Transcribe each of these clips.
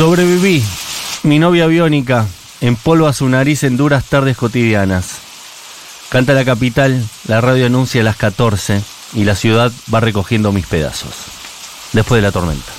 Sobreviví. Mi novia biónica empolva su nariz en duras tardes cotidianas. Canta la capital, la radio anuncia a las 14 y la ciudad va recogiendo mis pedazos. Después de la tormenta.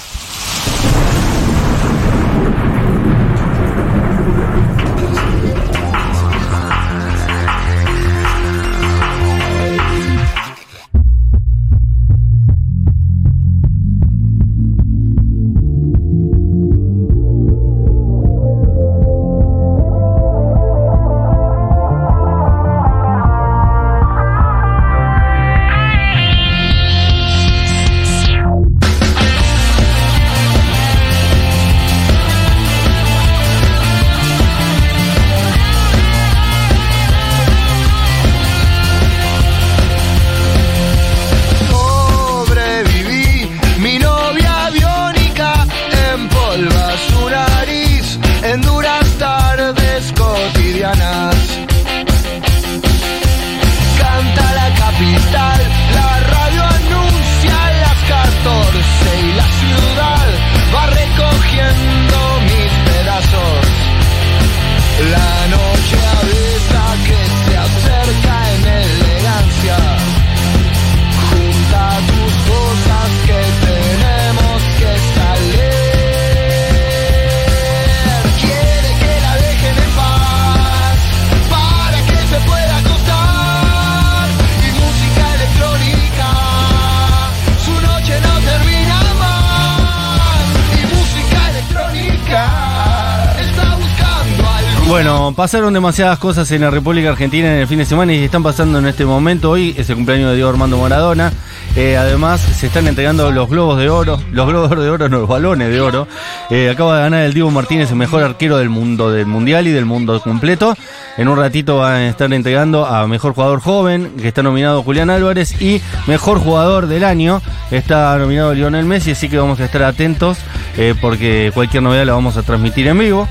Pasaron demasiadas cosas en la República Argentina en el fin de semana y están pasando en este momento. Hoy es el cumpleaños de Diego Armando Maradona. Eh, además, se están entregando los globos de oro, los globos de oro, no, los balones de oro. Eh, acaba de ganar el Diego Martínez, el mejor arquero del mundo, del mundial y del mundo completo. En un ratito van a estar entregando a mejor jugador joven, que está nominado Julián Álvarez, y mejor jugador del año, está nominado Lionel Messi, así que vamos a estar atentos eh, porque cualquier novedad la vamos a transmitir en vivo.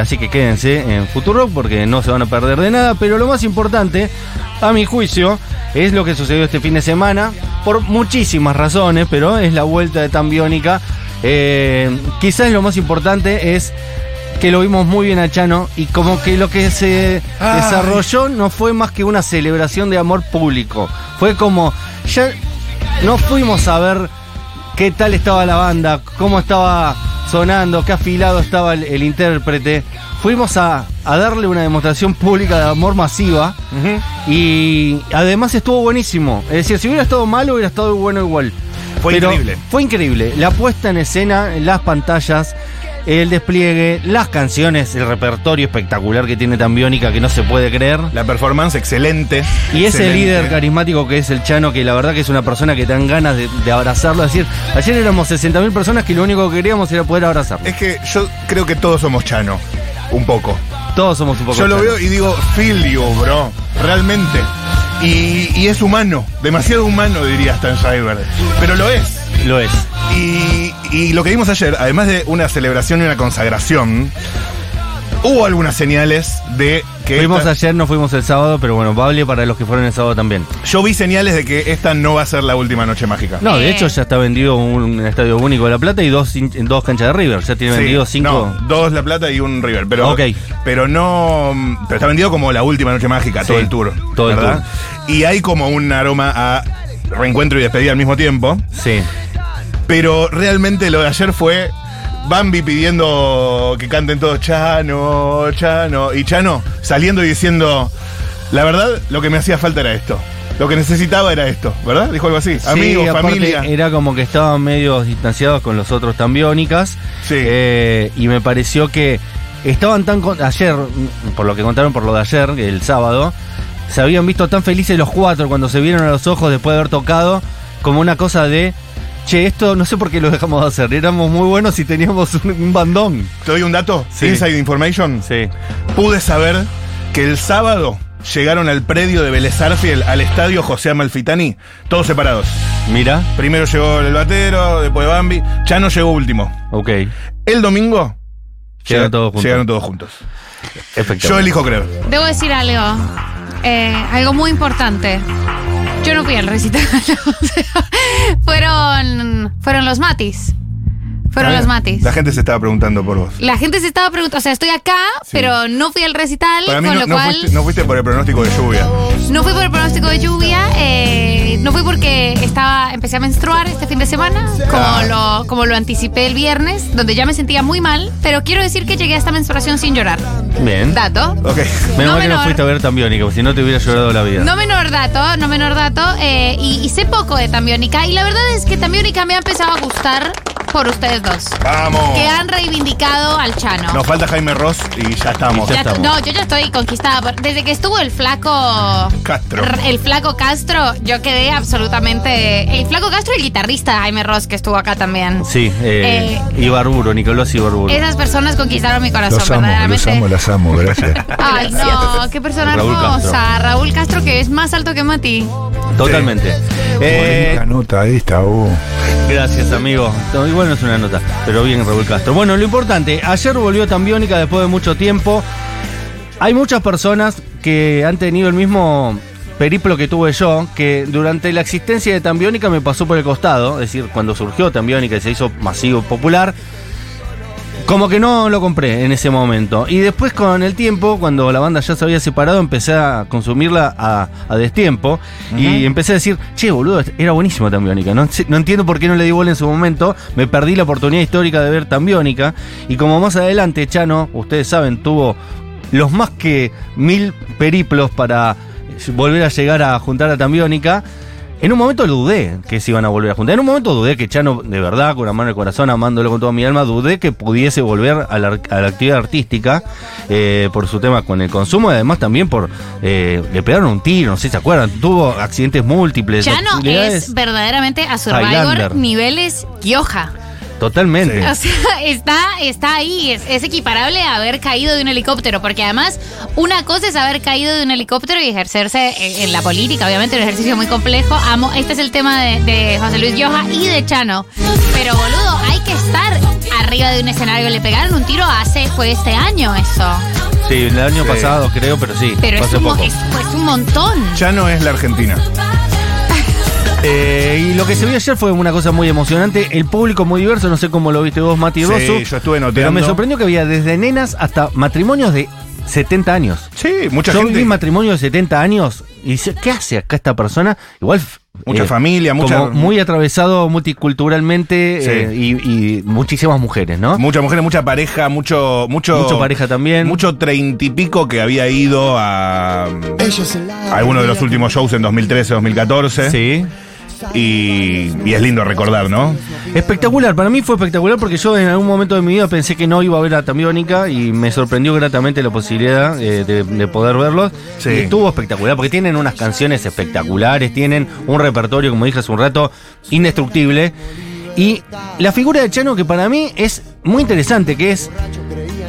Así que quédense en Futuro porque no se van a perder de nada. Pero lo más importante, a mi juicio, es lo que sucedió este fin de semana, por muchísimas razones, pero es la vuelta de Tan Biónica. Eh, quizás lo más importante es que lo vimos muy bien a Chano y como que lo que se Ay. desarrolló no fue más que una celebración de amor público. Fue como, ya no fuimos a ver qué tal estaba la banda, cómo estaba sonando, qué afilado estaba el, el intérprete. Fuimos a, a darle una demostración pública de amor masiva y además estuvo buenísimo. Es decir, si hubiera estado malo, hubiera estado bueno igual. Fue Pero increíble. Fue increíble. La puesta en escena, las pantallas, el despliegue, las canciones, el repertorio espectacular que tiene tan Biónica que no se puede creer. La performance excelente. Y ese líder carismático que es el Chano, que la verdad que es una persona que te dan ganas de, de abrazarlo. Es decir, ayer éramos 60.000 personas que lo único que queríamos era poder abrazarlo. Es que yo creo que todos somos Chano. Un poco. Todos somos un poco Yo lo Chano. veo y digo, feel you, bro. Realmente. Y, y es humano. Demasiado humano, diría Stan Schreiber. Pero lo es. Lo es. Y, y lo que vimos ayer, además de una celebración y una consagración, hubo algunas señales de que. Fuimos esta- ayer, no fuimos el sábado, pero bueno, vale para los que fueron el sábado también. Yo vi señales de que esta no va a ser la última noche mágica. No, de hecho ya está vendido un estadio único de La Plata y dos, dos canchas de River. Ya tiene Sí, vendido cinco. No, dos La Plata y un River. Pero, Ok. pero no. Pero está vendido como la última noche mágica, todo el tour. todo el ¿verdad? Y hay como un aroma a reencuentro y despedida al mismo tiempo. Sí. Pero realmente lo de ayer fue Bambi pidiendo que canten todos Chano, Chano. Y Chano saliendo y diciendo: La verdad, lo que me hacía falta era esto. Lo que necesitaba era esto, ¿verdad? Dijo algo así. Amigos, Sí, aparte familia. Era como que estaban medio distanciados con los otros tan biónicas. Sí. Eh, y me pareció que estaban tan. con- ayer, mm, por lo que contaron por lo de ayer, el sábado, se habían visto tan felices los cuatro cuando se vieron a los ojos después de haber tocado, como una cosa de. Che, esto no sé por qué lo dejamos de hacer. Éramos muy buenos y teníamos un, un bandón. ¿Te doy un dato? Sí. Inside Information. Sí. Pude saber que el sábado llegaron al predio de Vélez Arfiel, al estadio José Amalfitani, todos separados. Mira. Primero llegó el batero, después Bambi. Chano llegó último. Ok. El domingo Llegaron llega- todos juntos. llegaron todos juntos. Yo elijo creer. Debo decir algo. eh, algo muy importante. Yo no fui al recital. fueron, fueron los Matis. Fueron los matis. La gente se estaba preguntando por vos. La gente se estaba preguntando, o sea, estoy acá, pero no fui al recital, Para mí con no, lo no cual fuiste, no fuiste por el pronóstico de lluvia. no fui por el pronóstico de lluvia, eh, no fui porque estaba, empecé a menstruar este fin de semana, como, Ah. lo, como lo anticipé el viernes, donde ya me sentía muy mal, pero quiero decir que llegué a esta menstruación sin llorar. Bien. Dato. Ok. Menos No mal que no fuiste a ver Tambiónica, porque si no te hubiera llorado la vida. No menor dato, no menor dato, eh, y, y sé poco de Tambiónica, y la verdad es que Tambiónica me ha empezado a gustar por ustedes dos, Vamos. que han reivindicado al Chano. Nos falta Jaime Ross y ya estamos. Ya Ya- estamos. no, yo ya estoy conquistada. por- Desde que estuvo el flaco. Castro. R- El flaco Castro, yo quedé absolutamente. El flaco Castro y el guitarrista Jaime Ross, que estuvo acá también. Sí, eh, Eh, Ibarburo, Nicolás Ibarburo. Esas personas conquistaron mi corazón, Los amo, los verdaderamente. amo, las amo, gracias. Ay, no, qué persona Raúl hermosa. Raúl Castro, que es más alto que Mati. Totalmente. Eh, La nota esta, oh. Gracias, amigo. No, igual no es una nota, pero bien Raúl Castro. Bueno, lo importante, ayer volvió Tambiónica después de mucho tiempo. Hay muchas personas que han tenido el mismo periplo que tuve yo, que durante la existencia de Tambiónica me pasó por el costado, es decir, cuando surgió Tambiónica y se hizo masivo popular, como que no lo compré en ese momento. Y después con el tiempo, cuando la banda ya se había separado, empecé a consumirla a, a destiempo. Y empecé a decir, che, boludo, era buenísimo Tambiónica. No, no entiendo por qué no le di bola en su momento. Me perdí la oportunidad histórica de ver Tambiónica. Y como más adelante, Chano, ustedes saben, tuvo los más que mil periplos para volver a llegar a juntar a Tambiónica. En un momento dudé que se iban a volver a juntar. En un momento dudé que Chano, de verdad, con la mano en el corazón, amándolo con toda mi alma, dudé que pudiese volver a la, a la actividad artística eh, por su tema con el consumo y además también por. eh, le pegaron un tiro, no sé si se acuerdan. Tuvo accidentes múltiples. Chano es verdaderamente a Survivor Highlander. niveles Kioja. Totalmente. O sea, está, está ahí, es, es equiparable a haber caído de un helicóptero, porque además una cosa es haber caído de un helicóptero y ejercerse en, en la política, obviamente un ejercicio muy complejo. Amo, este es el tema de, de José Luis Gioja y de Chano. Pero boludo, hay que estar arriba de un escenario. Le pegaron un tiro hace, fue este año eso. Sí, el año Sí. pasado creo, pero sí. Pero es un, mo- poco. es, es un montón. Ya no es la Argentina. Eh, y lo que se vio ayer fue una cosa muy emocionante. El público muy diverso, no sé cómo lo viste vos, Mati Sí, yo estuve Pero notando. me sorprendió que había desde nenas hasta matrimonios de 70 años. Sí, mucha Yo gente. viví matrimonio de 70 años y dice, ¿qué hace acá esta persona? Igual. eh, Mucha familia, mucha- como muy atravesado multiculturalmente Sí. eh, y, y muchísimas mujeres, ¿no? Muchas mujeres, mucha pareja, mucho. Mucho, Mucho pareja también. Mucho treinta y pico que había ido a. a alguno de los últimos shows en 2013, 2014. Sí. Y, y es lindo recordar, ¿no? Espectacular, para mí fue espectacular porque yo en algún momento de mi vida pensé que no iba a ver a Tambiónica y me sorprendió gratamente la posibilidad eh, de, de poder verlos. Sí. Y estuvo espectacular porque tienen unas canciones espectaculares, tienen un repertorio, como dije hace un rato, indestructible. Y la figura de Chano que para mí es muy interesante, que es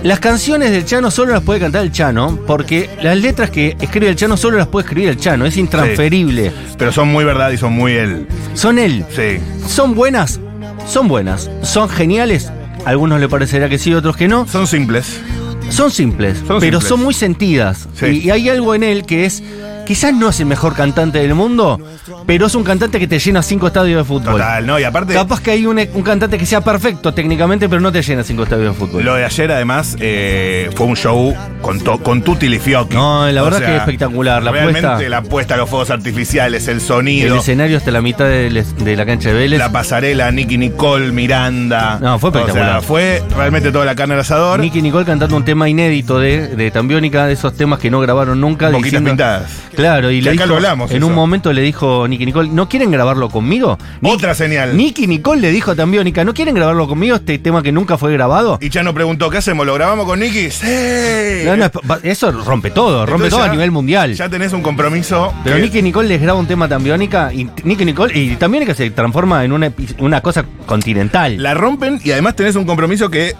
las canciones del Chano solo las puede cantar el Chano, porque las letras que escribe el Chano solo las puede escribir el Chano, es intransferible. Pero son muy verdad y son muy él. Son él. Sí. ¿Son buenas? Son buenas. ¿Son geniales? A algunos le parecerá que sí, otros que no. Son simples. Son simples, Son pero simples. son muy sentidas. Sí. Y, y hay algo en él que es, quizás no es el mejor cantante del mundo, pero es un cantante que te llena cinco estadios de fútbol. Total, ¿no? Y aparte. Capaz que hay un, un cantante que sea perfecto técnicamente, pero no te llena cinco estadios de fútbol. Lo de ayer, además, eh, fue un show con, to- con tutti li fiocchi. No, la O verdad sea, que espectacular. La realmente puesta- la puesta, los fuegos artificiales, el el sonido, escenario hasta la mitad de, de la cancha de Vélez. la pasarela, Nicky Nicole, Miranda. No, fue espectacular. O sea, fue realmente toda la carne al asador. Nicky Nicole cantando un tema inédito de, de Tambiónica, de esos temas que no grabaron nunca. Boquitas diciendo- pintadas. Claro, y le acá dijo, lo hablamos, en eso. un momento le dijo Nicky Nicole, ¿no quieren grabarlo conmigo? Otra señal. Nicky Nicole le dijo a Tambiónica, ¿no quieren grabarlo conmigo este tema que nunca fue grabado? Y Chano preguntó, ¿qué hacemos? ¿Lo grabamos con Nicky? ¡Sí! No, no, pa- eso rompe todo, rompe Entonces todo a nivel mundial. Ya tenés un compromiso. Pero que- Nicky Nicole les graba un tema a Tambiónica y Nicky Nicole y Tambiónica se transforma en una, una cosa continental. la rompen y además tenés un compromiso que,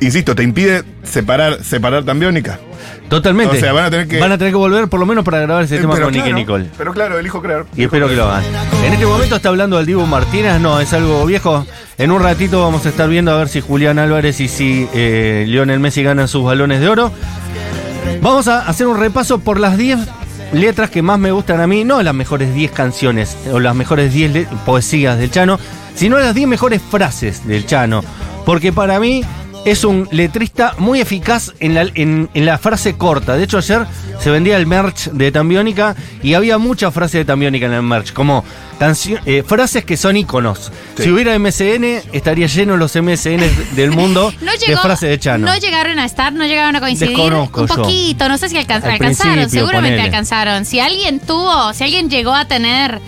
insisto, te impide separar, separar Tambiónica. Totalmente. O sea, van a tener que- Van a tener que volver por lo menos para grabar ese Eh, tema con claro, Nicole. Pero claro, elijo creer. Y espero que lo hagan. En este momento está hablando el Dibu Martínez, no, es algo viejo. En un ratito vamos a estar viendo a ver si Julián Álvarez y si eh, Lionel Messi ganan sus balones de oro. Vamos a hacer un repaso por las 10 letras que más me gustan a mí, no las mejores 10 canciones o las mejores 10 le- poesías del Chano, sino las 10 mejores frases del Chano porque para mí es un letrista muy eficaz en la, en, en la frase corta. De hecho, ayer se vendía el merch de Tambiónica y había muchas frases de Tambiónica en el merch, como eh, frases que son iconos. Sí. Si hubiera MSN, estaría lleno los MSN del mundo No de frases de Chano. no llegaron a estar, no llegaron a coincidir. Desconozco un yo. poquito, no sé si alcan- Al alcanzaron, seguramente ponele. alcanzaron. Si alguien tuvo, si alguien llegó a tener,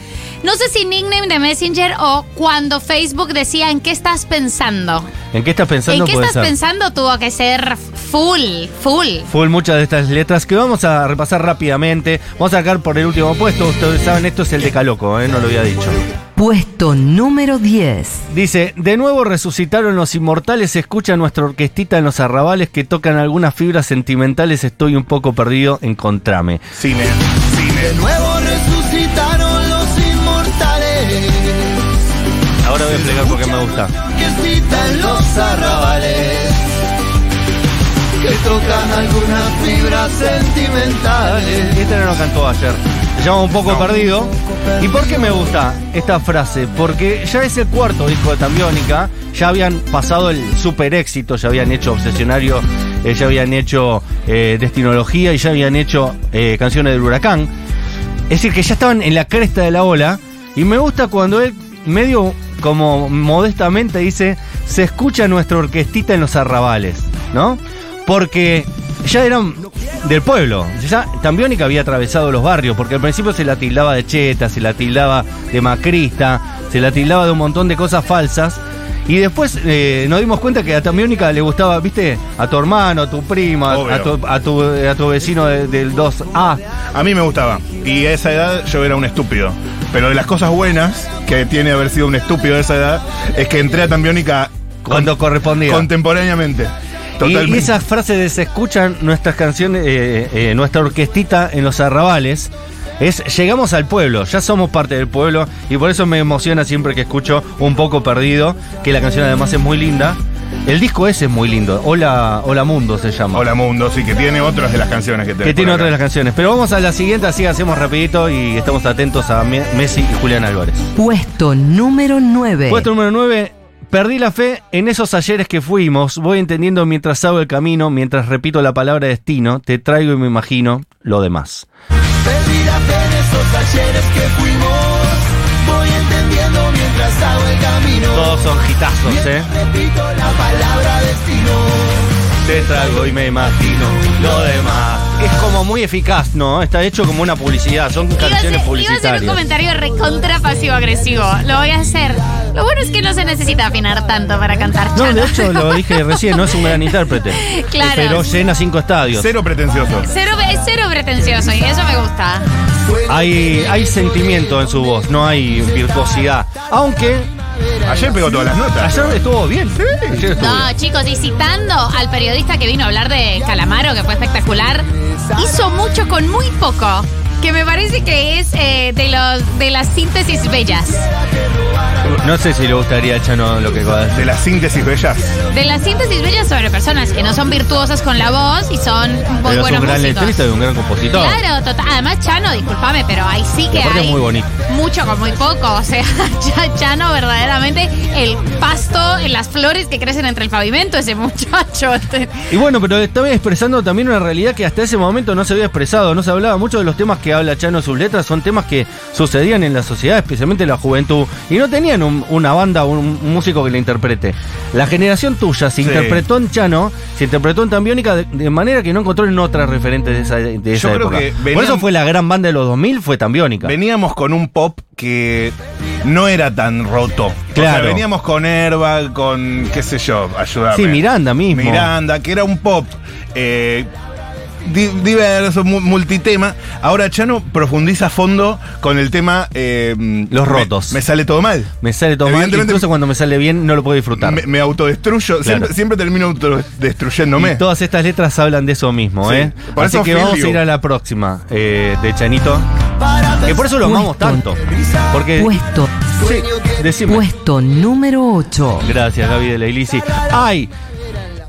no sé si nickname de Messenger o cuando Facebook decía en qué estás pensando. ¿En qué estás pensando? ¿En qué estás ser. pensando? Tuvo que ser full, full. Full muchas de estas letras que vamos a repasar rápidamente. Vamos a sacar por el último puesto. Ustedes saben, esto es el de Caloco, ¿eh? no lo había dicho. Puesto número 10. Dice, de nuevo resucitaron los inmortales, escucha nuestra orquestita en los arrabales que tocan algunas fibras sentimentales, estoy un poco perdido, encontrame. Cine, De cine. nuevo Ahora voy a explicar por qué me gusta. Que citan los arrabales. Que tocan algunas fibras sentimentales. Este no lo cantó ayer. Se llama Un poco perdido. ¿Y por qué me gusta esta frase? Porque ya es el cuarto disco de Tambiónica. Ya habían pasado el super éxito, ya habían hecho Obsesionario, eh, ya habían hecho eh, Destinología y ya habían hecho eh, Canciones del Huracán. Es decir, que ya estaban en la cresta de la ola. Y me gusta cuando él, medio como modestamente, dice: Se escucha nuestra orquestita en los arrabales, ¿no? Porque ya eran del pueblo. Ya Tambiónica había atravesado los barrios, porque al principio se la tildaba de cheta, se la tildaba de macrista, se la tildaba de un montón de cosas falsas. Y después eh, nos dimos cuenta que a Tambiónica le gustaba, viste, a tu hermano, a tu prima, a tu, a, tu, a tu vecino de- del 2A. A mí me gustaba. Y a esa edad yo era un estúpido. Pero de las cosas buenas que tiene haber sido un estúpido a esa edad es que entré a Tambiónica Cuando correspondía. contemporáneamente. Y, Totalmente. y esas frases de se escuchan nuestras canciones, eh, eh, nuestra orquestita en los arrabales. Es llegamos al pueblo, ya somos parte del pueblo y por eso me emociona siempre que escucho Un poco perdido, que la canción además es muy linda. El disco ese es muy lindo, Hola, Hola Mundo se llama. Hola Mundo, sí, que tiene otras de las canciones que, que tenés tiene otras de las canciones. Pero vamos a la siguiente, así hacemos rapidito y estamos atentos a Me- Messi y Julián Álvarez. Puesto número 9. Puesto número 9. Perdí la fe en esos ayeres que fuimos. Voy entendiendo mientras hago el camino, mientras repito la palabra destino. Te traigo y me imagino lo demás. Perdí la fe en esos ayeres que fuimos. Todos son hitazos, ¿eh? Repito la palabra destino. Te traigo y me imagino lo demás. Es como muy eficaz, ¿no? Está hecho como una publicidad. Son canciones hacer, iba a hacer un publicitarias. comentario recontra pasivo-agresivo. Lo voy a hacer. Lo bueno es que no se necesita afinar tanto para cantar No, de hecho lo dije recién, no es un gran intérprete. Claro. Pero llena cinco estadios. Cero pretencioso. Cero, es cero pretencioso y eso me gusta. Hay, hay sentimiento en su voz, no hay virtuosidad. Aunque Ayer pegó todas las notas. ayer estuvo bien. Ayer estuvo No, bien. chicos, y citando al periodista que vino a hablar de Calamaro, que fue espectacular, hizo mucho con muy poco. Que me parece que es eh, de los de las síntesis bellas. No sé si le gustaría a Chano lo que acaba de las síntesis bellas. De las síntesis bellas sobre personas que no son virtuosas con la voz y son muy Pero es buenos un gran músicos. letrista y un gran compositor. Claro, total. Además, Chano, discúlpame, pero ahí sí que aparte es hay muy bonito. mucho con muy poco. O sea, Ch- Chano verdaderamente el pasto, en las flores que crecen entre el pavimento, ese muchacho. Y bueno, pero estaba expresando también una realidad que hasta ese momento no se había expresado, no se hablaba mucho de los temas que habla Chano en sus letras, son temas que sucedían en la sociedad, especialmente en la juventud, y no tenían un- una banda o un, un músico que le interprete. La generación tuya se Sí. interpretó en Chano, se interpretó en Tambiónica de, de manera que no encontró en otra referente de esa, de esa Yo creo época. que Por eso fue la gran banda de los 2000, fue Tambiónica. Veníamos con un pop que no era tan roto. O sea, Claro. veníamos con Herba, con qué sé yo, ayúdame. Sí, Miranda mismo. Miranda, que era un pop eh, di- diverso, mu- multitema. Ahora Chano profundiza a fondo con el tema eh, Los rotos. Me, sale todo mal. Me sale todo mal, incluso cuando me sale bien no lo puedo disfrutar. Me, me autodestruyo, siempre, siempre termino autodestruyéndome. Y todas estas letras hablan de eso mismo, Sí, ¿eh? por Así eso que vamos a ir a la próxima eh, de Chanito. Que por eso lo amamos tanto. Porque. Puesto. Sí, decime. Puesto número 8. Gracias, Gaby de la Ilisi. ¡Ay!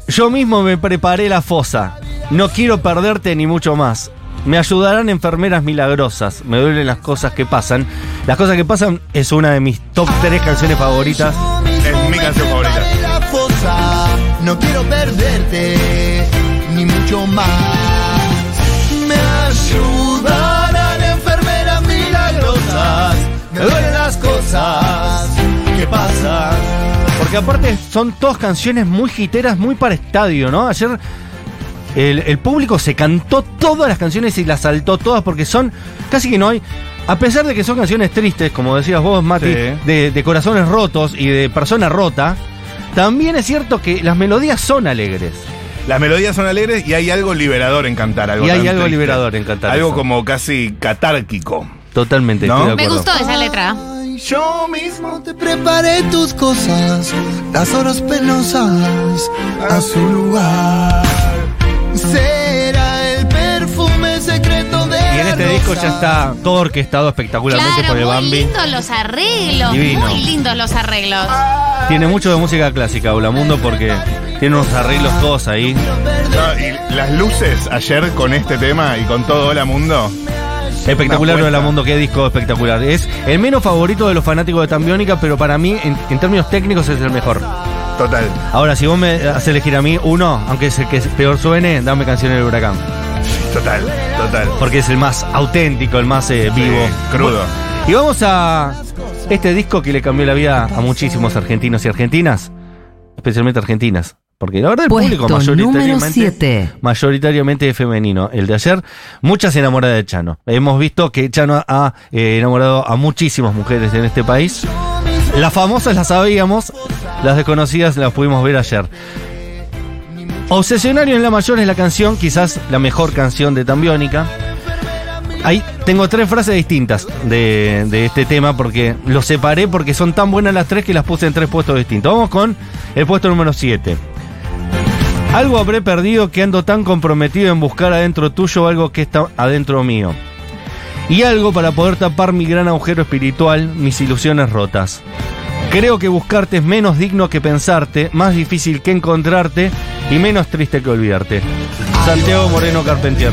Yo mismo me preparé la fosa. No quiero perderte ni mucho más. Me ayudarán enfermeras milagrosas. Me duelen las cosas que pasan. Las cosas que pasan es una de mis top 3 canciones favoritas. Es mi canción favorita. No quiero perderte, ni mucho más. Me ayudarán enfermeras milagrosas, me duelen las cosas que pasan. Porque aparte son todas canciones muy hiteras, muy para estadio, ¿no? Ayer el, el público se cantó todas las canciones y las saltó todas porque son casi que no hay. A pesar de que son canciones tristes, como decías vos, Mati, Sí. de, de corazones rotos y de persona rota, también es cierto que las melodías son alegres. Las melodías son alegres y hay algo liberador en cantar. Algo Y hay algo triste. liberador en cantar Algo eso. como casi catárquico. Totalmente, ¿No? estoy de Me gustó esa letra. Yo mismo te preparé tus cosas, las horas penosas a su lugar. Será el perfume secreto de Y en la este disco ya está todo orquestado espectacularmente Claro, por el muy Bambi. lindos los arreglos, Divino. muy lindos los arreglos. Tiene mucho de música clásica, Mundo porque tiene unos arreglos todos ahí. No, y las luces ayer con este tema y con todo Hola Mundo. Espectacular Una apuesta. Mundo, qué disco espectacular. Es el menos favorito de los fanáticos de Tambiónica, pero para mí, en, en términos técnicos, es el mejor. Total. Ahora, si vos me haces elegir a mí uno, aunque es el que peor suene, dame canción del huracán. Total. Total. Porque es el más auténtico, el más eh, Sí, vivo. crudo. Y vamos a este disco que le cambió la vida a muchísimos argentinos y argentinas, especialmente argentinas. Porque la verdad el público Puesto mayoritariamente, 7. mayoritariamente es femenino. El de ayer, muchas enamoradas de Chano. Hemos visto que Chano ha eh, enamorado a muchísimas mujeres en este país. Las famosas las sabíamos, las desconocidas las pudimos ver ayer. Obsesionario en la mayor es la canción, quizás la mejor canción de Tambiónica. Ahí tengo tres frases distintas de, de este tema porque los separé porque son tan buenas las tres que las puse en tres puestos distintos. Vamos con el puesto número 7. Algo habré perdido que ando tan comprometido en buscar adentro tuyo algo que está adentro mío. Y algo para poder tapar mi gran agujero espiritual, mis ilusiones rotas. Creo que buscarte es menos digno que pensarte, más difícil que encontrarte y menos triste que olvidarte. Santiago Moreno Carpentier.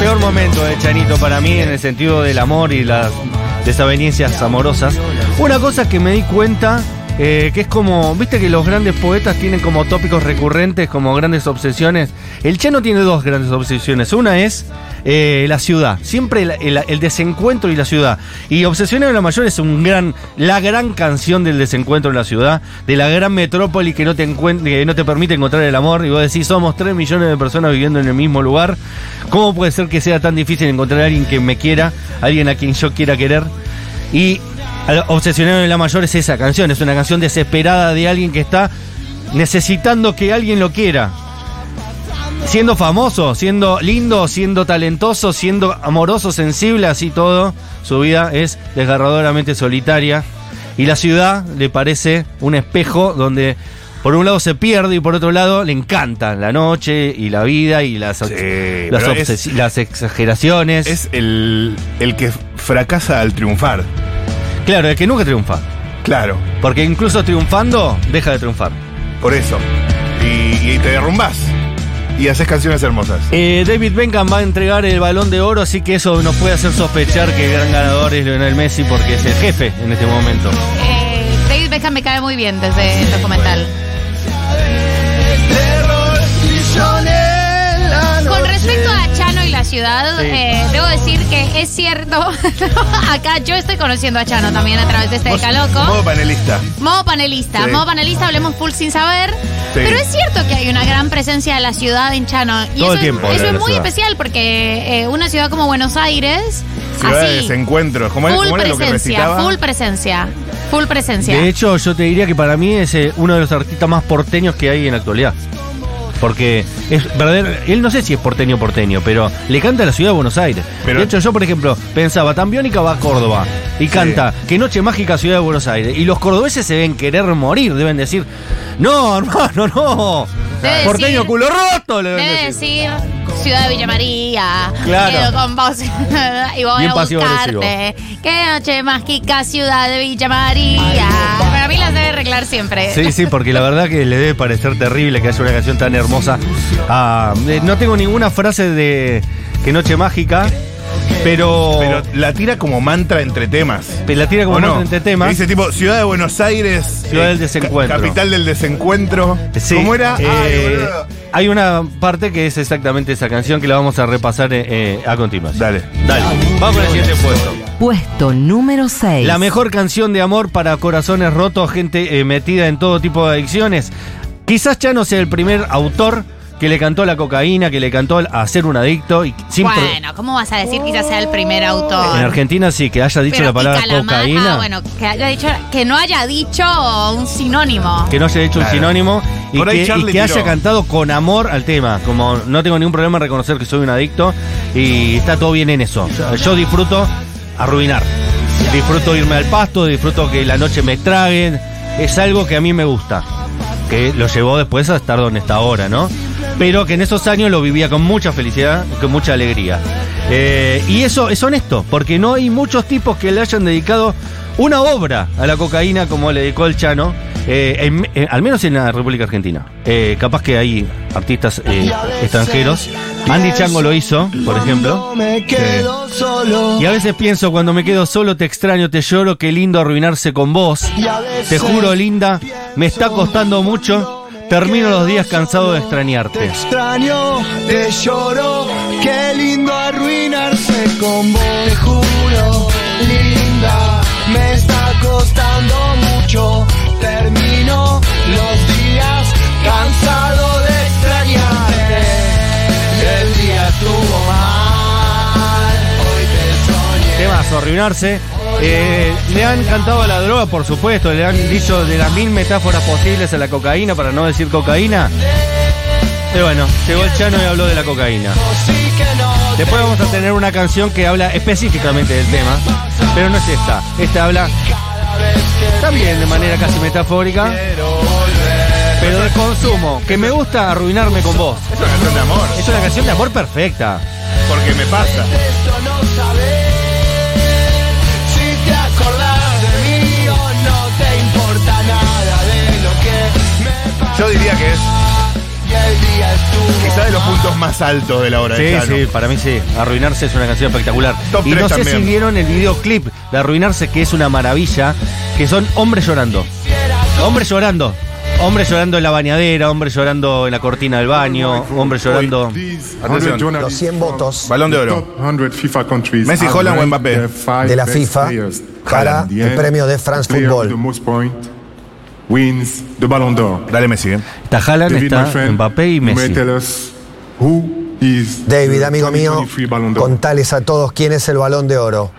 Peor momento de Chanito para mí en el sentido del amor y las desavenencias amorosas. Una cosa que me di cuenta, eh, que es como, viste que los grandes poetas tienen como tópicos recurrentes, como grandes obsesiones. El Chano tiene dos grandes obsesiones. Una es eh, la ciudad, siempre el, desencuentro y la ciudad. Y Obsesiones de la Mayor es un gran, la gran canción del desencuentro en la ciudad, de la gran metrópoli que no te que no te permite encontrar el amor. Y vos decís, somos 3 millones de personas viviendo en el mismo lugar. ¿Cómo puede ser que sea tan difícil encontrar a alguien que me quiera, alguien a quien yo quiera querer? Y Obsesionado en la Mayor es esa canción, es una canción desesperada de alguien que está necesitando que alguien lo quiera. Siendo famoso, siendo lindo, siendo talentoso, siendo amoroso, sensible, así todo, su vida es desgarradoramente solitaria. Y la ciudad le parece un espejo donde por un lado se pierde y por otro lado le encanta la noche y la vida y las, Sí, las, pero es- obses- las exageraciones. Es el, el que fracasa al triunfar. Claro, el que nunca triunfa. Claro, Porque incluso triunfando, deja de triunfar. por eso. Y, y te derrumbás. Y haces canciones hermosas. Eh, David Beckham va a entregar el balón de oro, así que eso nos puede hacer sospechar que el gran ganador es Lionel Messi porque es el jefe en este momento. Eh, David Beckham me cae muy bien desde el documental. Ciudad, Sí. eh, debo decir que es cierto. Acá yo estoy conociendo a Chano también a través de este Vos, Decaloco. Modo panelista. Modo panelista, Sí. modo panelista, hablemos full sin saber. Sí. Pero es cierto que hay una gran presencia de la ciudad en Chano. Y Todo eso, el tiempo es, eso es muy ciudad. especial porque eh, una ciudad como Buenos Aires, Ciudad de así, desencuentros. ¿Cómo, es- full cómo era lo que presencia, recitaba? full presencia, full presencia. De hecho, yo te diría que para mí es eh, uno de los artistas más porteños que hay en la actualidad. Porque es verdadero, él no sé si es porteño porteño, pero le canta a la ciudad de Buenos Aires. Pero- de hecho, yo, por ejemplo, pensaba, Tambiónica va a Córdoba y canta Que Noche Mágica Ciudad de Buenos Aires. Y los cordobeses se deben querer morir, deben decir, no, hermano, no. Debe Porteño decir- culo roto, le deben Debe decir. decir Ciudad de Villa María. Claro. Quedo con vos y voy Bien a buscarte. Qué noche mágica, Ciudad de Villa María. Para mí las debe arreglar siempre. Sí, sí, porque la verdad que le debe parecer terrible que haya una canción tan hermosa. Ah, eh, no tengo ninguna frase de que Noche Mágica, pero, Pero la tira como mantra entre temas. la tira como ¿O no? mantra entre temas. Dice tipo Ciudad de Buenos Aires. Ciudad eh, del desencuentro. ca- Capital del desencuentro. Sí, ¿Cómo era? Eh, hay una parte que es exactamente esa canción que la vamos a repasar eh, eh, a continuación. Dale. Dale. Vamos con el siguiente puesto. Puesto número 6. La mejor canción de amor para corazones rotos, gente eh, metida en todo tipo de adicciones. Quizás Chano sea el primer autor que le cantó la cocaína, que le cantó a ser un adicto y sin Bueno, ¿cómo vas a decir quizás sea el primer autor? En Argentina sí, que haya dicho Pero la palabra cocaína. Ah, bueno, que, haya dicho, que no haya dicho un sinónimo. Que no haya Claro. un sinónimo y Por ahí que, y Charlie que haya cantado con amor al tema. Como no tengo ningún problema en reconocer que soy un adicto y está todo bien en eso. Yo, yo disfruto arruinar. Disfruto irme al pasto, disfruto que la noche me traguen. Es algo que a mí me gusta. Que lo llevó después a estar donde está ahora, ¿no? Pero que en esos años lo vivía con mucha felicidad, con mucha alegría. Eh, y eso es honesto, porque no hay muchos tipos que le hayan dedicado una obra a la cocaína como le dedicó el Chano, eh, eh, al menos en la República Argentina. Capaz que hay artistas extranjeros. Andy Chango lo hizo, por ejemplo. Me quedo solo. Y a veces pienso, cuando me quedo solo, te extraño, te lloro, qué lindo arruinarse con vos. Te juro, linda, me está costando mucho. Termino los días cansado de Te extrañarte. extraño, te lloro, qué lindo arruinarse con vos. Te juro, linda, me está costando mucho. Termino los días cansado de extrañarte. El día estuvo mal, hoy te soñé. Temazo, arruinarse. Eh, le han cantado a la droga, por supuesto. Le han dicho de las mil metáforas posibles a la cocaína, para no decir cocaína. Pero bueno, llegó el Chano y habló de la cocaína. Después vamos a tener una canción que habla específicamente del tema, pero no es esta. Esta habla también de manera casi metafórica, pero del consumo, que me gusta arruinarme con vos. Es una canción de amor. Es una canción de amor perfecta. Porque me pasa. Yo diría que es quizá de los puntos más altos de la obra de Sí, Chano. sí, para mí sí. Arruinarse es una canción espectacular. Top y no sé también. si vieron el videoclip de Arruinarse, que es una maravilla, que son hombres llorando. Hombres llorando. Hombres llorando en la bañadera, hombres llorando en la cortina del baño, hombres llorando. Atención. Los 100 votos Balón de oro. Messi, Messi, Holland o Mbappé. de la FIFA para el premio de France Football. Wins the Ballon d'Or. Dale Messi, eh. Está Haaland, David, my está friend, Mbappé y Messi. who is David, amigo mío, 2023 Ballon d'Or. contales a todos quién es el balón de oro.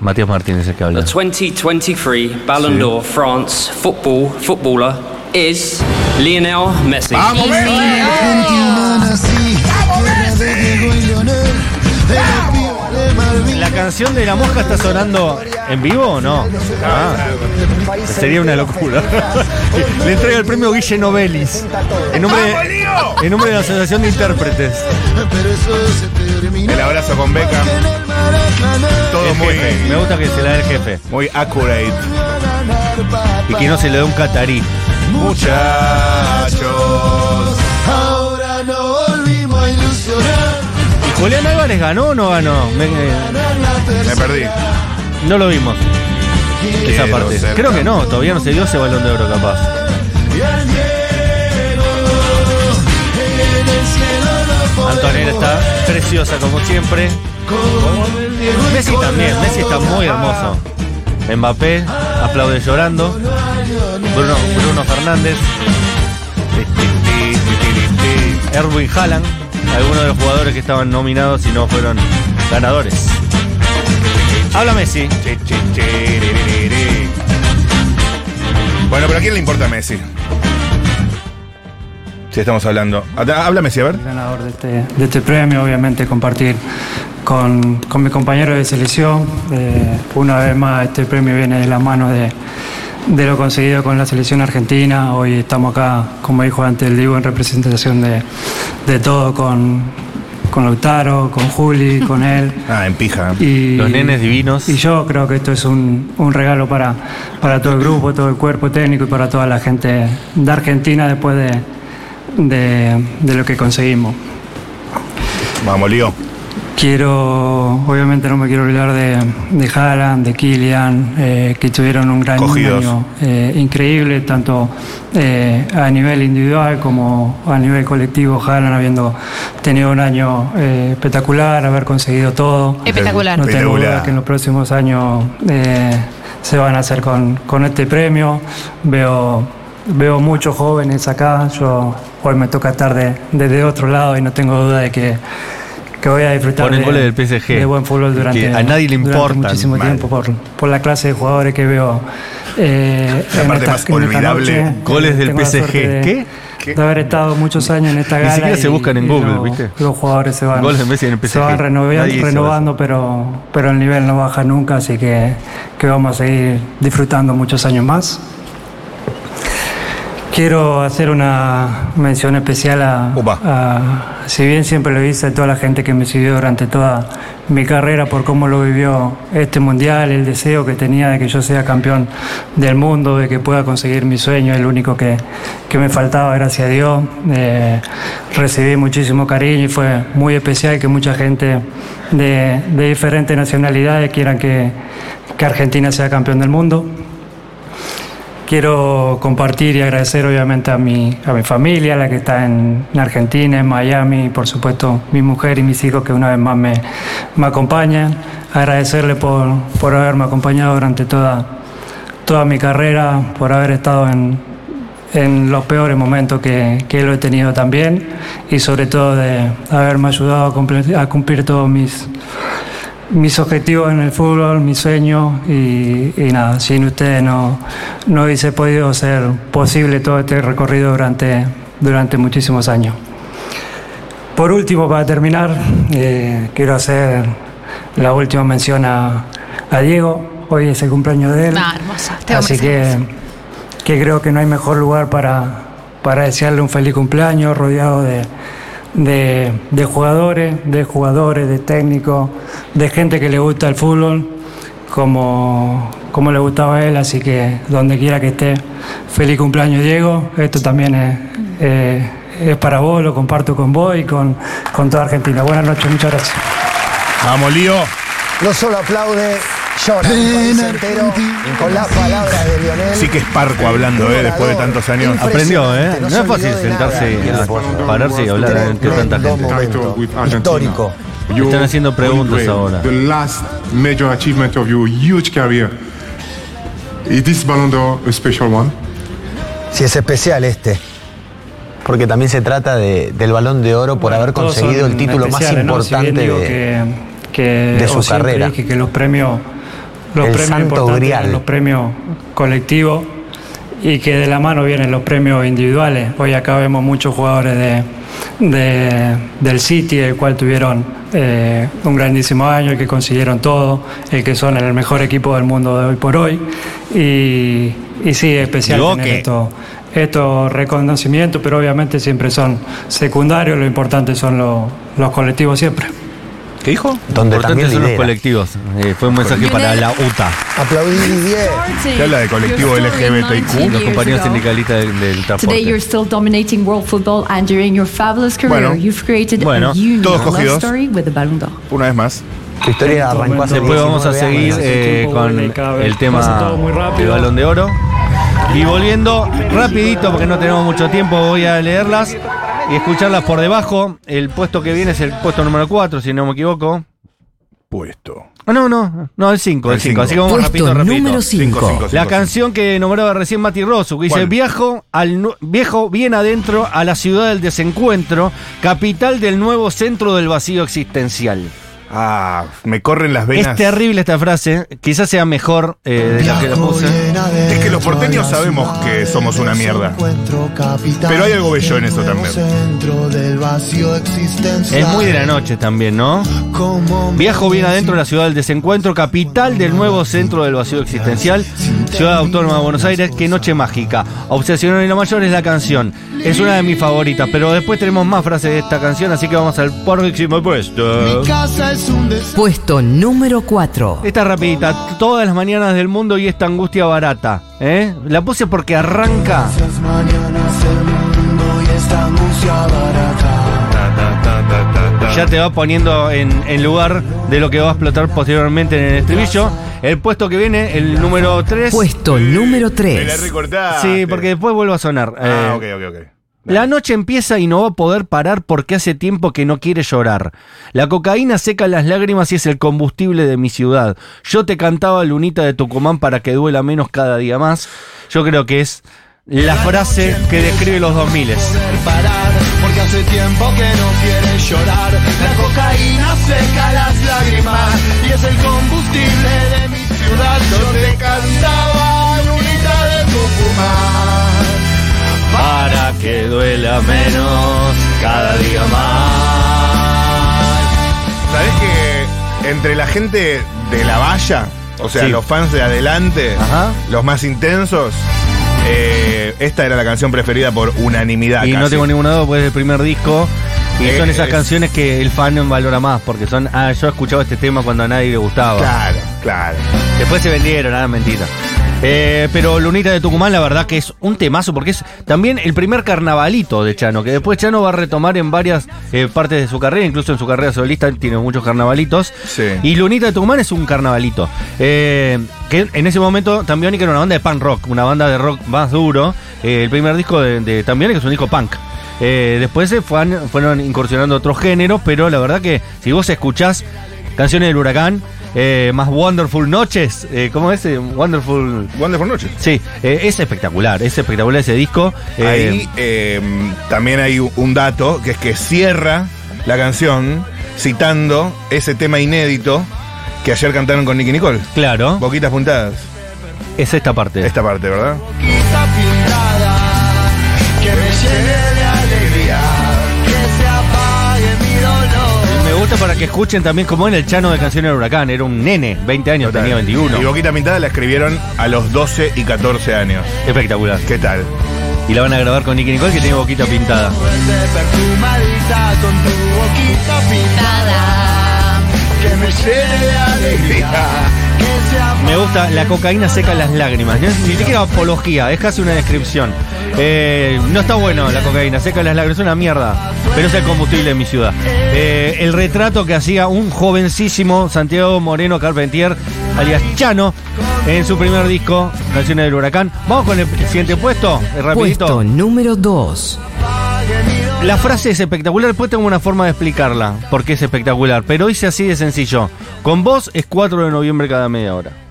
Matías Martínez es el que habla. The 2023 Ballon d'Or France football footballer is Lionel Messi. ¡Vamos, ¿La canción de la mosca está sonando en vivo o no? Ah, sería una locura. Le entrega el premio Guille Novelis. En nombre, de, en nombre de la Asociación de Intérpretes. El abrazo con Beca. Todo El muy, jefe. Me gusta que se la dé el jefe. muy accurate. Y que no se le dé un catarí. Muchachos. Ahora no volvimos a ilusionar. ¿Y Julián Álvarez ganó o no ganó? Me- eh, Me perdí. no lo vimos. Esa parte. ser Creo que no, todavía no se dio ese balón de oro capaz. Antonella está preciosa como siempre. Messi también, Messi está muy hermoso. Mbappé aplaude llorando. Bruno, Bruno Fernández. Erwin Haaland, algunos de los jugadores que estaban nominados y no fueron ganadores. Habla Messi. Bueno, pero ¿a quién le importa Messi? Si estamos hablando. Habla Messi, a ver. ganador de este, de este premio, obviamente compartir con, con mi compañero de selección. Eh, una vez más, este premio viene de la mano de, de lo conseguido con la selección argentina. Hoy estamos acá, como dijo antes el Diego, en representación de, de todo con, con Lautaro, con Juli, con él. Ah, en pija. Y, Los nenes divinos. Y yo creo que esto es un, un regalo para, para todo el grupo, todo el cuerpo técnico y para toda la gente de Argentina después de, de, de lo que conseguimos. Vamos, Lío. Quiero, obviamente no me quiero olvidar de, de Haaland, de Kylian, eh, que tuvieron un gran Cogidos. año eh, increíble, tanto eh, a nivel individual como a nivel colectivo. Haaland habiendo tenido un año eh, espectacular, haber conseguido todo. Espectacular. No tengo duda que en los próximos años eh, se van a hacer con, con este premio. Veo, veo muchos jóvenes acá. Yo hoy me toca estar de- desde otro lado y no tengo duda de que, que voy a disfrutar Ponen de, goles del PSG, de buen fútbol que durante, a nadie le durante importan. muchísimo Mal. tiempo por, por la clase de jugadores que veo. eh, La parte más en olvidable, noche. goles del PSG. de- ¿Qué? ¿Qué? De haber estado muchos años en esta Ni gala. siquiera se y- buscan en Google, los- ¿viste? Los jugadores se van, Goles de Messi en el se PSG. van renovando, renovando pero, pero el nivel no baja nunca, así que, que vamos a seguir disfrutando muchos años más. Quiero hacer una mención especial a, si bien siempre lo hice, a toda la gente que me siguió durante toda mi carrera por cómo lo vivió este mundial, el deseo que tenía de que yo sea campeón del mundo, de que pueda conseguir mi sueño, el único que, que me faltaba, gracias a Dios. Eh, recibí muchísimo cariño y fue muy especial que mucha gente de, de diferentes nacionalidades quieran que, que Argentina sea campeón del mundo. Quiero compartir y agradecer obviamente a mi, a mi familia, la que está en, en Argentina, en Miami, y por supuesto mi mujer y mis hijos que una vez más me, me acompañan. Agradecerle por, por haberme acompañado durante toda, toda mi carrera, por haber estado en, en los peores momentos que, que lo he tenido también y sobre todo de haberme ayudado a cumplir, a cumplir todos mis, mis objetivos en el fútbol, mis sueños y, y nada, sin ustedes no, no hubiese podido ser posible todo este recorrido durante, durante muchísimos años. Por último, para terminar, eh, quiero hacer la última mención a, a Diego. Hoy es el cumpleaños de él. Ah, hermoso. Hombre Así que, que creo que no hay mejor lugar para, para desearle un feliz cumpleaños rodeado de, de, de jugadores, de jugadores, de técnicos, de gente que le gusta el fútbol como, como le gustaba a él. Así que donde quiera que esté, feliz cumpleaños Diego. Esto también es, eh, es para vos, lo comparto con vos y con, con toda Argentina. Buenas noches, muchas gracias. Vamos, Lío. No solo aplaude, llora entero con las palabras de Lionel. Sí que es Parco hablando, ¿eh? Después de tantos años. Aprendió, ¿eh? No se es fácil sentarse, a pararse y hablar ante tanta gente. histórico. You Están haciendo preguntas ahora. The last major achievement of your huge career. Is this Ballon d'Or a special one? Si es especial este. Porque también se trata de- del balón de oro por haber Todos conseguido el título más especiales, ¿no? Si importante de, que, que- de su carrera. dije que los premios, los El premios santo grial. los premios colectivos y que de la mano vienen los premios individuales. Hoy acá vemos muchos jugadores de, de- del City, el cual tuvieron eh, un grandísimo año, el que consiguieron todo, el que son el mejor equipo del mundo de hoy por hoy. Y, y sí, es especial Digo tener que- esto estos reconocimientos, pero obviamente siempre son secundarios, lo importante son los, los colectivos siempre. ¿Qué dijo? Donde Importantes también son los colectivos. Eh, fue un mensaje para la UTA. Aplaudí Didier. Se habla de colectivo LGBTQ. Los compañeros sindicalistas del, del Today transporte. you're still dominating world football and during your fabulous career Bueno. you've created Bueno, a unique todos love cogidos. story with the Ballon d'Or. Una vez más. Su historia arrancó hace Después vamos a 19 seguir años. eh, con el tema del balón de oro. Y volviendo rapidito, porque no tenemos mucho tiempo, voy a leerlas y escucharlas por debajo. El puesto que viene es el puesto número 4, si no me equivoco. Puesto. Ah, no, no, no, el 5, el El 5. cinco. Así que vamos Puesto rapidito, rapidito. número Cinco, 5. cinco, La cinco, canción que nombraba recién Mati Rosso, que dice, ¿Cuál? viajo, al nu- viejo bien adentro a la ciudad del desencuentro, capital del nuevo centro del vacío existencial. Ah, me corren las venas. Es terrible esta frase, quizás sea mejor eh, de la que la puse. Es que los porteños sabemos que somos una mierda. Pero hay algo bello en eso también. Es muy de la noche también, ¿no? Viajo bien adentro de la ciudad del desencuentro, capital del nuevo centro del vacío existencial, ciudad autónoma de Buenos Aires, qué noche mágica. Obsesionado y lo mayor es la canción. Es una de mis favoritas, pero después tenemos más frases de esta canción, así que vamos al próximo puesto. Puesto número 4. Esta rapidita, todas las mañanas del mundo y esta angustia barata. ¿eh? La puse porque arranca. Ya te va poniendo en, en lugar de lo que va a explotar posteriormente en el estribillo. El puesto que viene, el número 3. Puesto número Me la 3. recortaste. Sí, porque después vuelve a sonar. Ah, Eh, ok, ok, ok. La noche empieza y no va a poder parar porque hace tiempo que no quiere llorar. La cocaína seca las lágrimas y es el combustible de mi ciudad. Yo te cantaba Lunita de Tucumán para que duela menos cada día más. Yo creo que es la frase que describe los 2000 parar porque hace tiempo que no quiere llorar. La cocaína cada día más. ¿Sabés que entre la gente de la valla, o sea, Sí. los fans de adelante, Ajá. los más intensos, eh, esta era la canción preferida por unanimidad. Y no tengo ninguna duda, pues es el primer disco. Y Eh, son esas es- canciones que el fan valora más, porque son, ah, yo escuchaba este tema cuando a nadie le gustaba. Claro, claro. Después se vendieron, nada, mentira. Eh, pero Lunita de Tucumán, la verdad que es un temazo, porque es también el primer carnavalito de Chano, que después Chano va a retomar en varias eh, partes de su carrera, incluso en su carrera solista tiene muchos carnavalitos. Sí. Y Lunita de Tucumán es un carnavalito. Eh, que en ese momento Tambiónica era una banda de punk rock, una banda de rock más duro. El primer disco de, de Tambiónica es un disco punk. Después se fueron, fueron incursionando otros géneros, pero la verdad que si vos escuchás canciones del huracán, eh, más Wonderful Noches, eh, ¿cómo es? Eh, Wonderful... Wonderful Noches. Sí, eh, es espectacular, es espectacular ese disco. Eh, Ahí eh, también hay un dato, que es que cierra la canción citando ese tema inédito que ayer cantaron con Nicky Nicole. Claro, Boquitas puntadas. es esta parte. Esta parte, ¿verdad? Boquita pintada que me llene para que escuchen también cómo era el Chano de Canciones del Huracán. Era un nene, 20 años, Total. tenía 21. Y Boquita Pintada la escribieron a los 12 y 14 años. Espectacular. ¿Qué tal? Y la van a grabar con Nicky Nicole que tiene boquita pintada. Fuerte perfumadita con tu boquita pintada que me llene de alegría, que se apague Me gusta, la cocaína seca las lágrimas. No es ni siquiera apología, es casi una descripción. Eh, no está bueno la cocaína, seca las lágrimas, es una mierda. Pero es el combustible de mi ciudad. Eh, el retrato que hacía un jovencísimo Santiago Moreno Carpentier, alias Chano, en su primer disco, Canciones del Huracán. Vamos con el siguiente puesto, eh, rapidito. Puesto número 2. La frase es espectacular, después tengo una forma de explicarla, porque es espectacular, pero dice así de sencillo. Con vos es 4 de noviembre cada media hora.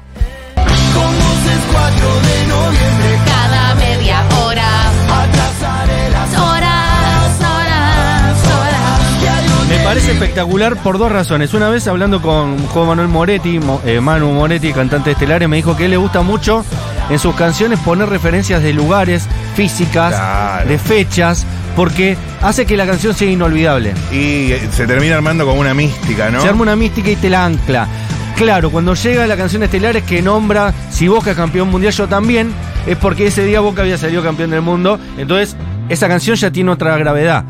Parece espectacular por dos razones. Una vez hablando con Juan Manuel Moretti, Mo- eh, Manu Moretti, cantante de Estelares, me dijo que a él le gusta mucho en sus canciones poner referencias de lugares, físicas, Claro. de fechas, porque hace que la canción sea inolvidable. Y eh, se termina armando como una mística, ¿no? Se arma una mística y te la ancla. Claro, cuando llega la canción Estelares que nombra si Boca es campeón mundial, yo también, es porque ese día Boca había salido campeón del mundo. Entonces, esa canción ya tiene otra gravedad.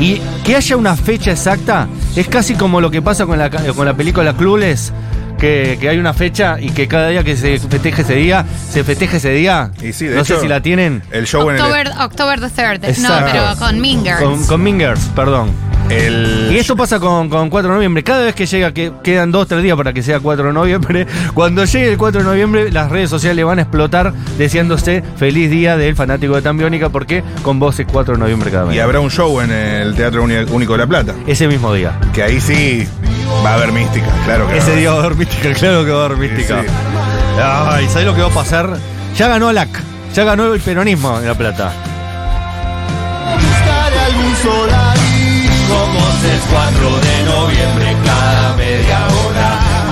Y que haya una fecha exacta es casi como lo que pasa con la, ca- con la película Clueless, que, que hay una fecha y que cada día que se festeje ese día, se festeje ese día. Y sí, de no hecho, sé si la tienen. El show en el. October, the 3rd. No, pero con Mingers. Con, con Mingers, perdón. El Y esto pasa con, con 4 de noviembre. Cada vez que llega, que quedan 2 3 días para que sea 4 de noviembre, cuando llegue el 4 de noviembre, las redes sociales van a explotar deseándose feliz día del fanático de Tambiónica, porque con vos es 4 de noviembre cada mes. Y habrá un show en el Teatro Único de La Plata. Ese mismo día. Que ahí sí va a haber mística, claro que Ese día va a haber mística, claro que va a haber mística. sí. Ay, ¿sabes lo que va a pasar? Ya ganó ALAC, ya ganó el peronismo en La Plata. buscar algún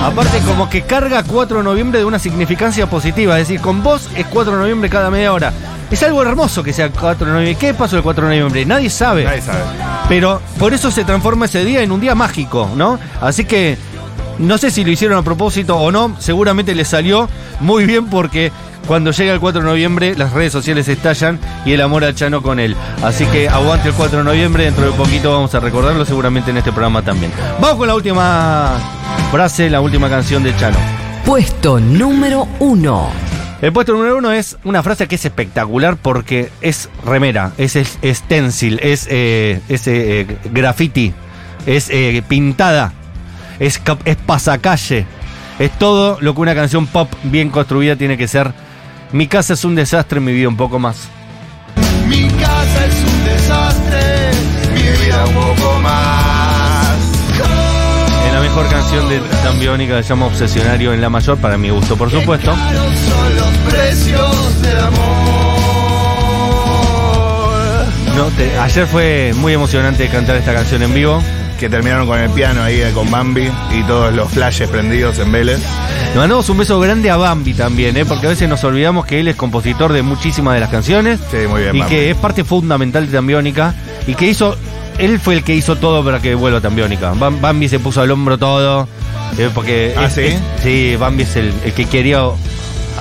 Aparte, como que carga 4 de noviembre de una significancia positiva. Es decir, con vos es 4 de noviembre cada media hora. Es algo hermoso que sea 4 de noviembre. ¿Qué pasó el 4 de noviembre? Nadie sabe. Nadie sabe. Pero por eso se transforma ese día en un día mágico, ¿no? Así que no sé si lo hicieron a propósito o no. Seguramente les salió muy bien porque cuando llega el 4 de noviembre las redes sociales estallan y el amor a Chano con él. Así que aguante el 4 de noviembre. Dentro de poquito vamos a recordarlo seguramente en este programa también. Vamos con la última frase, la última canción de Chano. Puesto número 1. El puesto número uno es una frase que es espectacular porque es remera, es, es stencil, es, eh, es eh, graffiti, es eh, pintada, es, es pasacalle, es todo lo que una canción pop bien construida tiene que ser. Mi casa es un desastre, mi vida un poco más. Mi casa es un desastre, mi vida un poco más. La mejor canción de Tan Biónica se llama Obsesionario en la mayor, para mi gusto, por supuesto. Son los precios del amor. No, te- ayer fue muy emocionante cantar esta canción en vivo. Que terminaron con el piano ahí eh, con Bambi y todos los flashes prendidos en Vélez. Le mandamos un beso grande a Bambi también, ¿eh? porque a veces nos olvidamos que él es compositor de muchísimas de las canciones Sí, muy bien. y Bambi. que es parte fundamental de Tambiónica y que hizo, él fue el que hizo todo para que vuelva Tambiónica. Bam- Bambi se puso al hombro todo, eh, porque Ah, es- ¿sí? es- sí, Bambi es el, el que quería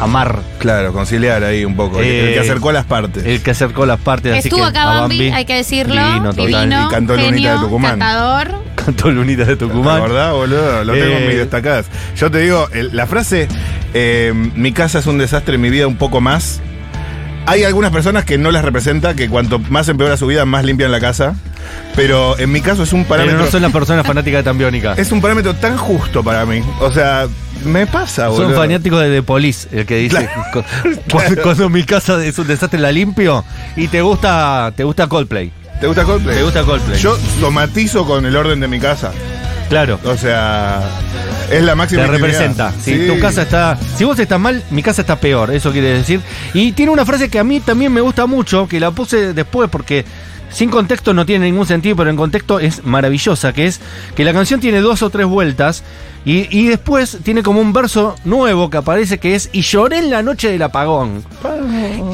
amar, Claro, conciliar ahí un poco. el- el Eh, que acercó las partes. el que acercó las partes. así Estuvo que acá a Bambi, hay que decirlo. Divino. Divino, Y cantó Lunita genio, de Tucumán. cantador. cantó Lunita de ¿Te Tucumán. acordás, boludo? Lo tengo Eh, muy destacadas. Yo te digo, el- la frase, eh, mi casa es un desastre, mi vida un poco más. Hay algunas personas que no las representa, que cuanto más empeora su vida, más limpian la casa. Pero en mi caso es un Pero parámetro. no son las personas fanáticas de Tambiónica. Es un parámetro tan justo para mí. O sea, me pasa, boludo. Son fanáticos de The Police, el que dice cu- cuando, cuando mi casa es un desastre la limpio y te gusta te gusta Coldplay. ¿Te gusta Coldplay? Te gusta Coldplay. Yo somatizo con el orden de mi casa. claro. O sea, es la máxima Te representa. Si Sí. tu casa está. Si vos estás mal, mi casa está peor. Eso quiere decir. Y tiene una frase que a mí también me gusta mucho, que la puse después porque sin contexto no tiene ningún sentido, pero en contexto es maravillosa, que es que la canción tiene dos o tres vueltas y, y después tiene como un verso nuevo que aparece que es Y lloré en la noche del apagón.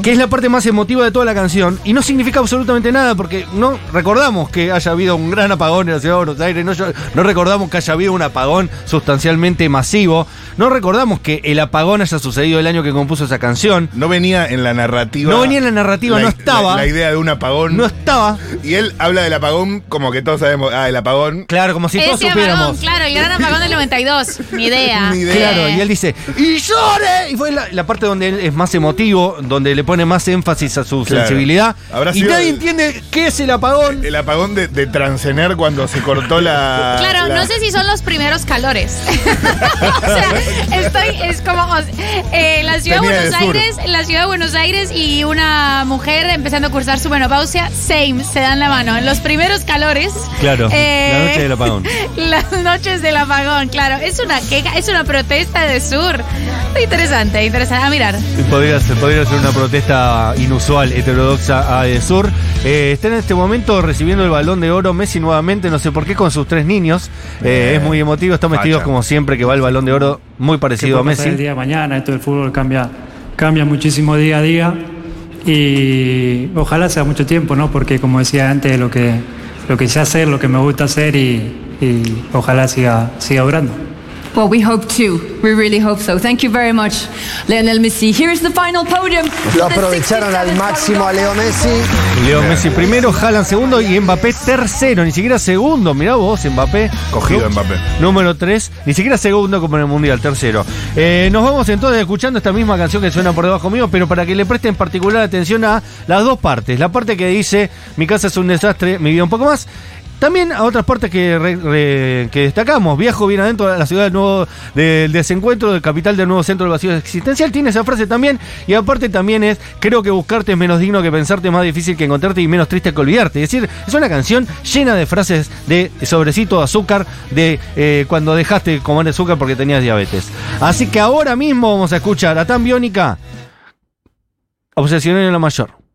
Que es la parte más emotiva de toda la canción y no significa absolutamente nada porque no recordamos que haya habido un gran apagón en la ciudad de Buenos Aires, no, yo- no recordamos que haya habido un apagón sustancialmente masivo, no recordamos que el apagón haya sucedido el año que compuso esa canción, No venía en la narrativa. No venía en la narrativa, no estaba. La, la idea de un apagón. no estaba. Y él habla del apagón como que todos sabemos, ah, el apagón. Claro, como si todos Ese apagón, supiéramos. claro, el gran apagón del 92. Ni idea. Ni idea. Claro, Eh, y él dice, ¡y llore! Y fue la, la parte donde él es más emotivo, donde le pone más énfasis a su Claro. sensibilidad. Habrá y sido nadie el- entiende qué es el apagón. El apagón de, de Transener cuando se cortó la. Claro, la- no sé si son los primeros calores. o sea, estoy, es como o sea, eh, la ciudad de Venía Buenos del sur. Aires, la ciudad de Buenos Aires y una mujer empezando a cursar su menopausia, same, se dan la mano. En los primeros calores. Claro, eh, la noche del apagón. Las noches del apagón, claro. Es una queja, es una protesta de sur. Interesante, interesante. A mirar. Podría ser, podría ser una protesta inusual, heterodoxa a de Sur. Eh, está en este momento recibiendo el balón de oro Messi nuevamente, no sé por qué, con sus tres niños. Eh, es muy emotivo, están vestidos como siempre que va el balón de oro, muy parecido a pasar el Messi. día de mañana. Esto del fútbol cambia, cambia muchísimo día a día y ojalá sea mucho tiempo, ¿no? Porque como decía antes, lo que, lo que sé hacer, lo que me gusta hacer y, ojalá siga, siga durando. Well, we hope to. We really hope so. Thank you very much, Lionel Messi. Here's the final podium. Lo aprovecharon al máximo a Leo Messi. Leo Messi primero, Haaland segundo y Mbappé tercero, ni siquiera segundo. Mirá vos, Mbappé. Cogido Mbappé. Número 3, ni siquiera segundo como en el Mundial, tercero. Eh, nos vamos entonces escuchando esta misma canción que suena por debajo mío, pero para que le presten particular atención a las dos partes. La parte que dice, mi casa es un desastre, mi vida un poco más. También a otras partes que, destacamos. Viajo bien adentro de la ciudad del nuevo del desencuentro, del capital del nuevo centro del vacío existencial. Tiene esa frase también. Y aparte también es, creo que buscarte es menos digno que pensarte, más difícil que encontrarte y menos triste que olvidarte. Es decir, es una canción llena de frases de sobrecito de azúcar, de eh, cuando dejaste de comer azúcar porque tenías diabetes. Así que ahora mismo vamos a escuchar a Tan Biónica, Obsesionario en la Mayor.